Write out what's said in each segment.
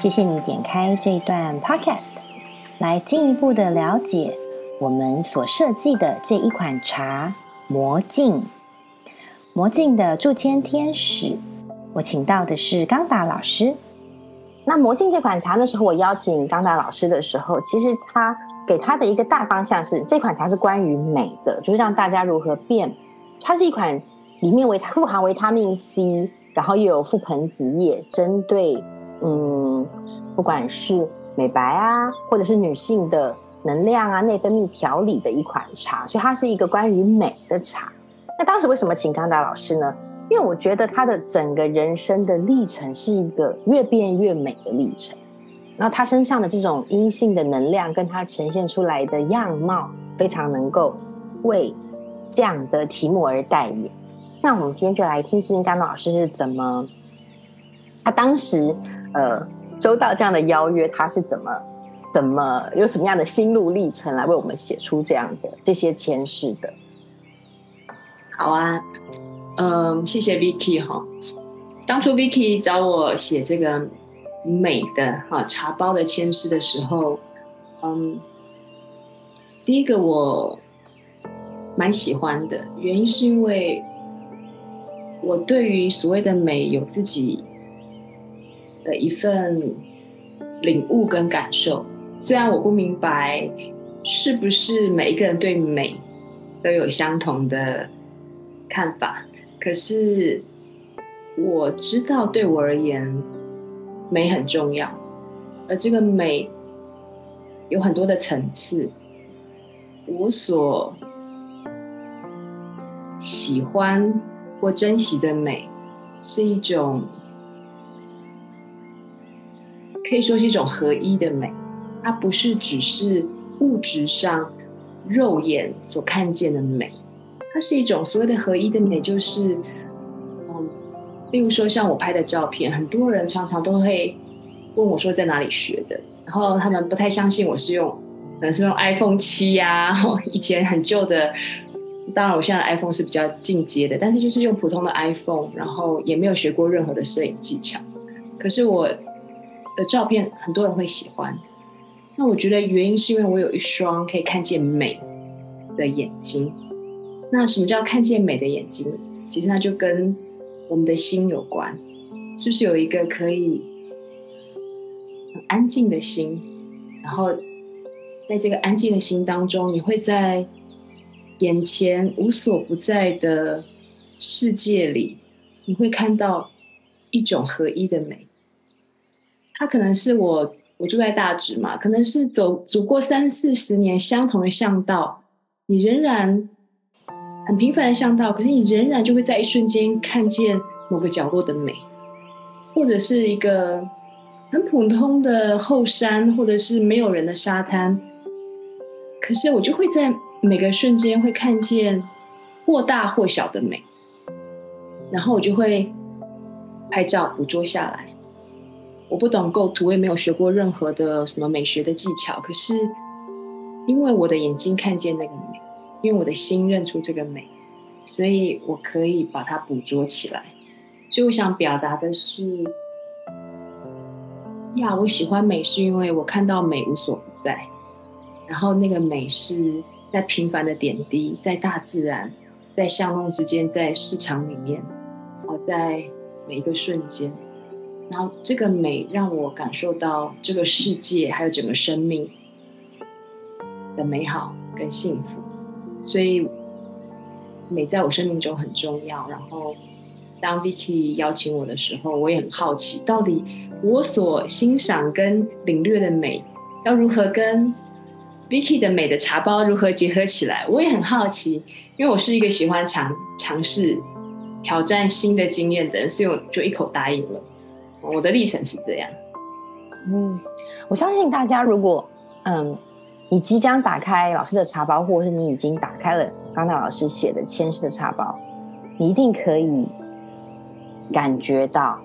谢谢你点开这一段 Podcast，来进一步的了解我们所设计的这一款茶魔镜。魔镜的驻签天使，我请到的是刚达老师。那魔镜这款茶的时候，我邀请刚达老师的时候，其实他给他的一个大方向是，这款茶是关于美的，就是让大家如何变。它是一款里面维富含维他命 C，然后又有覆盆子叶，针对嗯，不管是美白啊，或者是女性的能量啊、内分泌调理的一款茶，所以它是一个关于美的茶。那当时为什么请康达老师呢？因为我觉得他的整个人生的历程是一个越变越美的历程，然后他身上的这种阴性的能量，跟他呈现出来的样貌，非常能够为这样的题目而代言。那我们今天就来听听康达老师是怎么，他当时呃收到这样的邀约，他是怎么怎么有什么样的心路历程来为我们写出这样的这些前世的。好啊，嗯，谢谢 Vicky 哈。当初 Vicky 找我写这个美的哈茶包的签诗的时候，嗯，第一个我蛮喜欢的原因是因为我对于所谓的美有自己的一份领悟跟感受，虽然我不明白是不是每一个人对美都有相同的。看法，可是我知道，对我而言，美很重要，而这个美有很多的层次。我所喜欢或珍惜的美，是一种可以说是一种合一的美，它不是只是物质上肉眼所看见的美。它是一种所谓的合一的美，就是，嗯，例如说像我拍的照片，很多人常常都会问我说在哪里学的，然后他们不太相信我是用，可能是用 iPhone 七呀，以前很旧的，当然我现在 iPhone 是比较进阶的，但是就是用普通的 iPhone，然后也没有学过任何的摄影技巧，可是我的照片很多人会喜欢，那我觉得原因是因为我有一双可以看见美的眼睛。那什么叫看见美的眼睛？其实那就跟我们的心有关，是不是有一个可以很安静的心？然后在这个安静的心当中，你会在眼前无所不在的世界里，你会看到一种合一的美。它可能是我，我住在大直嘛，可能是走走过三四十年相同的巷道，你仍然。很平凡的巷道，可是你仍然就会在一瞬间看见某个角落的美，或者是一个很普通的后山，或者是没有人的沙滩。可是我就会在每个瞬间会看见或大或小的美，然后我就会拍照捕捉下来。我不懂构图，我也没有学过任何的什么美学的技巧，可是因为我的眼睛看见那个美。因为我的心认出这个美，所以我可以把它捕捉起来。所以我想表达的是，呀，我喜欢美，是因为我看到美无所不在。然后那个美是在平凡的点滴，在大自然，在巷弄之间，在市场里面，我在每一个瞬间。然后这个美让我感受到这个世界还有整个生命的美好跟幸福。所以美在我生命中很重要。然后当 Vicky 邀请我的时候，我也很好奇，到底我所欣赏跟领略的美，要如何跟 Vicky 的美的茶包如何结合起来？我也很好奇，因为我是一个喜欢尝尝试挑战新的经验的人，所以我就一口答应了。我的历程是这样。嗯，我相信大家如果嗯。你即将打开老师的茶包，或者是你已经打开了刚达老师写的千诗的茶包，你一定可以感觉到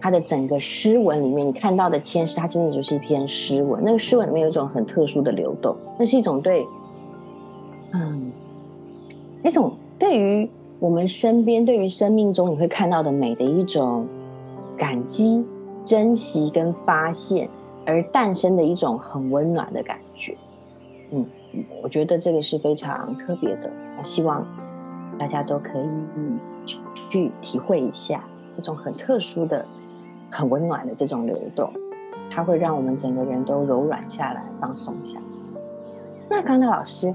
它的整个诗文里面，你看到的千诗，它真的就是一篇诗文。那个诗文里面有一种很特殊的流动，那是一种对，嗯，那种对于我们身边、对于生命中你会看到的美的一种感激、珍惜跟发现而诞生的一种很温暖的感觉。嗯，我觉得这个是非常特别的，希望大家都可以去体会一下这种很特殊的、很温暖的这种流动，它会让我们整个人都柔软下来、放松下来。那康德老师，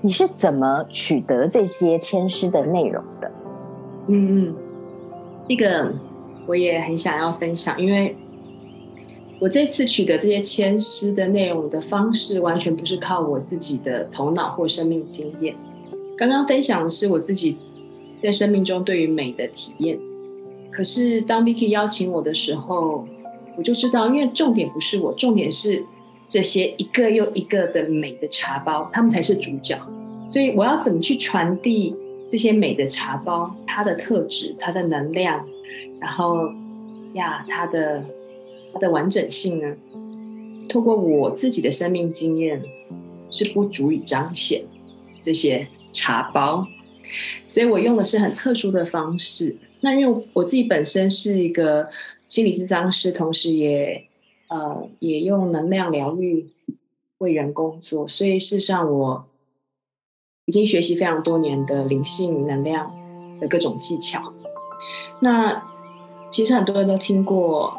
你是怎么取得这些签诗的内容的？嗯嗯，这个我也很想要分享，因为我这次取得这些签诗的内容的方式，完全不是靠我自己的头脑或生命经验。刚刚分享的是我自己在生命中对于美的体验。可是当 Vicky 邀请我的时候，我就知道，因为重点不是我，重点是。这些一个又一个的美的茶包，他们才是主角。所以我要怎么去传递这些美的茶包，它的特质、它的能量，然后呀，它的它的完整性呢？透过我自己的生命经验是不足以彰显这些茶包，所以我用的是很特殊的方式。那因为我自己本身是一个心理咨商师，同时也。呃，也用能量疗愈为人工作，所以事实上我已经学习非常多年的灵性能量的各种技巧。那其实很多人都听过，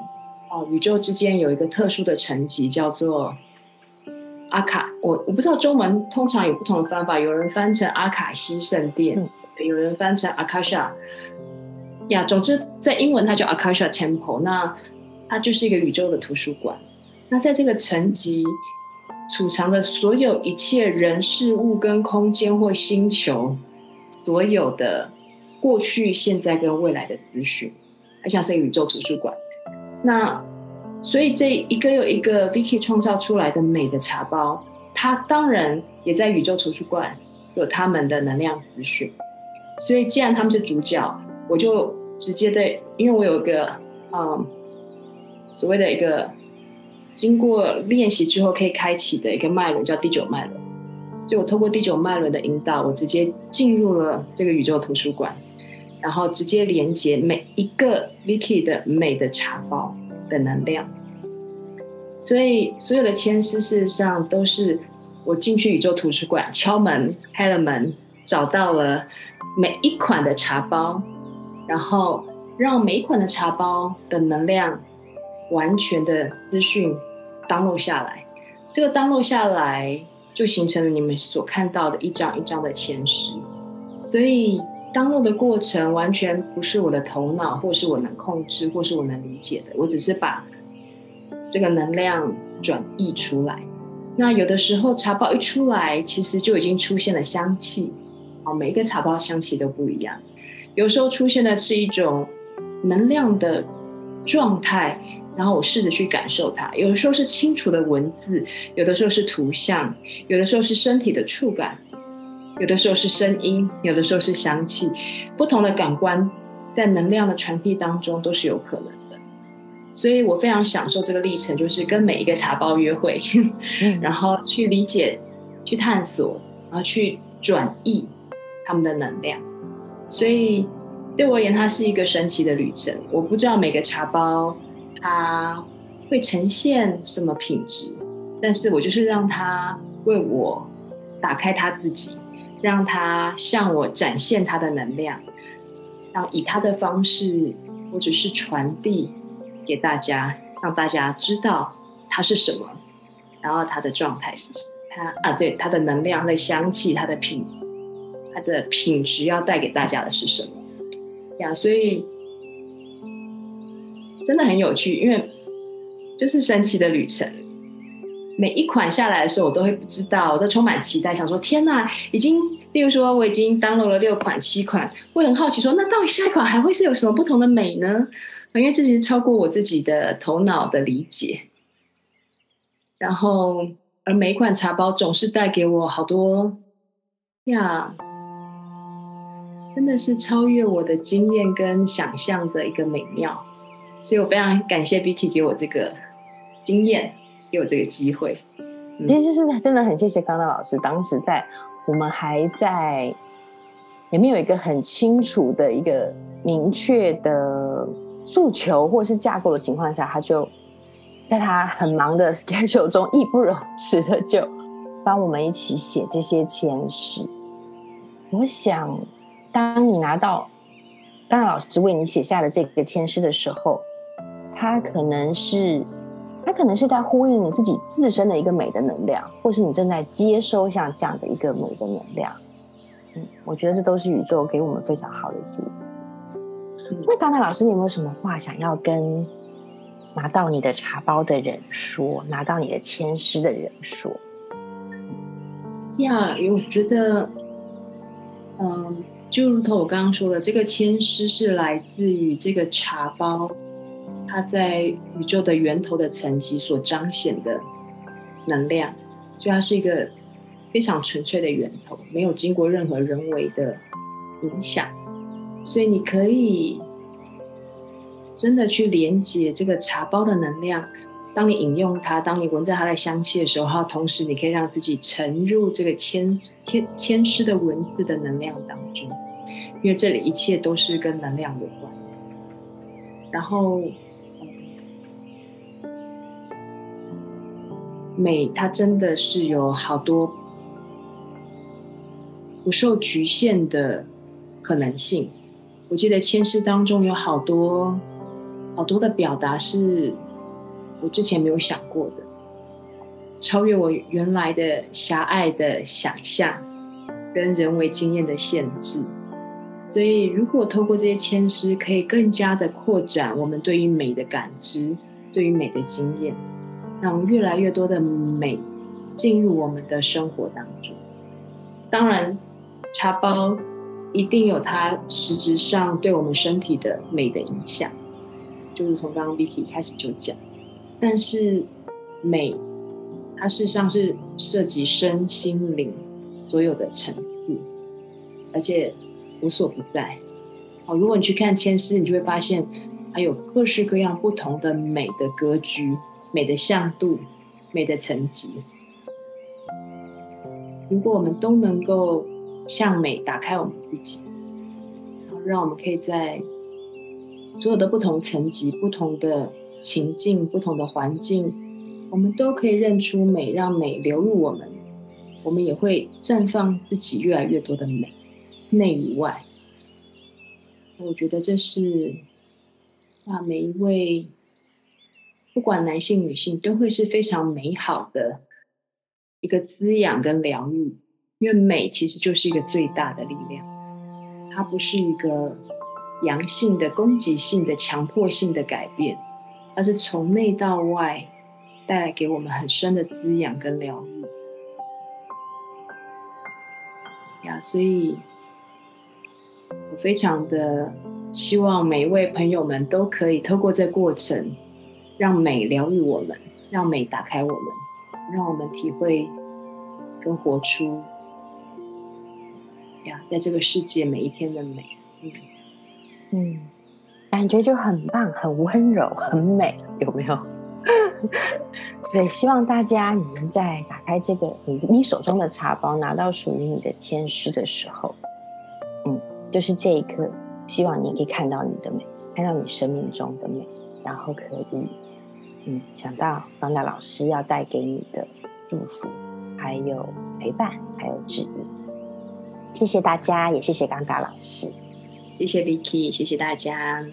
哦、呃，宇宙之间有一个特殊的层级叫做阿卡。我我不知道中文通常有不同的方法，有人翻成阿卡西圣殿，嗯、有人翻成阿卡莎。呀，总之在英文它叫 Akasha Temple。那它就是一个宇宙的图书馆。那在这个层级储藏的所有一切人事物跟空间或星球，所有的过去、现在跟未来的资讯，它像是宇宙图书馆。那所以这一个又一个 Vicky 创造出来的美的茶包，它当然也在宇宙图书馆有他们的能量资讯。所以既然他们是主角，我就直接对，因为我有一个嗯。所谓的一个经过练习之后可以开启的一个脉轮，叫第九脉轮。就我透过第九脉轮的引导，我直接进入了这个宇宙图书馆，然后直接连接每一个 Vicky 的美的茶包的能量。所以所有的签诗事实上都是我进去宇宙图书馆，敲门开了门，找到了每一款的茶包，然后让每一款的茶包的能量。完全的资讯 download 下来，这个 download 下来就形成了你们所看到的一张一张的签诗。所以当落的过程完全不是我的头脑，或是我能控制，或是我能理解的。我只是把这个能量转移出来。那有的时候茶包一出来，其实就已经出现了香气。好，每一个茶包香气都不一样。有时候出现的是一种能量的状态。然后我试着去感受它，有的时候是清楚的文字，有的时候是图像，有的时候是身体的触感，有的时候是声音，有的时候是香气，不同的感官在能量的传递当中都是有可能的。所以我非常享受这个历程，就是跟每一个茶包约会，然后去理解、去探索，然后去转译他们的能量。所以对我而言，它是一个神奇的旅程。我不知道每个茶包。它会呈现什么品质？但是我就是让它为我打开它自己，让他向我展现他的能量，然后以他的方式，或者是传递给大家，让大家知道他是什么，然后他的状态是什么？它啊，对，他的能量、它的香气、他的品、他的品质要带给大家的是什么？呀，所以。真的很有趣，因为就是神奇的旅程。每一款下来的时候，我都会不知道，我都充满期待，想说天哪，已经，例如说我已经 download 了六款、七款，我很好奇说，那到底下一款还会是有什么不同的美呢？因为这其实超过我自己的头脑的理解。然后，而每一款茶包总是带给我好多呀，真的是超越我的经验跟想象的一个美妙。所以我非常感谢 Vicky 给我这个经验，给我这个机会。其实是真的很谢谢康德老师，当时在我们还在也没有一个很清楚的一个明确的诉求或是架构的情况下，他就在他很忙的 schedule 中义不容辞的就帮我们一起写这些签诗。我想，当你拿到刚刚老师为你写下的这个签诗的时候，他可能是，它可能是在呼应你自己自身的一个美的能量，或是你正在接收像这样的一个美的能量。嗯，我觉得这都是宇宙给我们非常好的祝福。嗯，那刚才老师，你有没有什么话想要跟拿到你的茶包的人说，拿到你的签诗的人说？呀，我觉得。嗯，就如同我刚刚说的，这个签诗是来自于这个茶包，它在宇宙的源头的层级所彰显的能量，所以它是一个非常纯粹的源头，没有经过任何人为的影响，所以你可以真的去连接这个茶包的能量。当你饮用它，当你闻着它的香气的时候，同时你可以让自己沉入这个千千千诗的文字的能量当中，因为这里一切都是跟能量有关。然后，美它真的是有好多不受局限的可能性。我记得千诗当中有好多好多的表达是。我之前没有想过的，超越我原来的狭隘的想象，跟人为经验的限制。所以，如果透过这些千诗，可以更加的扩展我们对于美的感知，对于美的经验，让越来越多的美进入我们的生活当中。当然，茶包一定有它实质上对我们身体的美的影响，就是从刚刚 Vicky 开始就讲。但是，美，它事实上是涉及身心灵所有的层次，而且无所不在。好，如果你去看千诗，你就会发现，还有各式各样不同的美的格局、美的向度、美的层级。如果我们都能够向美打开我们自己，然后让我们可以在所有的不同层级、不同的。情境不同的环境，我们都可以认出美，让美流入我们，我们也会绽放自己越来越多的美，内与外。我觉得这是啊，每一位不管男性女性都会是非常美好的一个滋养跟疗愈，因为美其实就是一个最大的力量，它不是一个阳性的攻击性的强迫性的改变。它是从内到外带来给我们很深的滋养跟疗愈呀，所以我非常的希望每一位朋友们都可以透过这过程，让美疗愈我们，让美打开我们，让我们体会跟活出呀，在这个世界每一天的美。嗯。嗯感觉就很棒，很温柔，很美，有没有？所以希望大家，你们在打开这个你你手中的茶包，拿到属于你的签诗的时候，嗯，就是这一刻，希望你可以看到你的美，看到你生命中的美，然后可以，想到刚达老师要带给你的祝福，还有陪伴，还有指引。谢谢大家，也谢谢刚达老师。谢谢 Vicky，谢谢大家。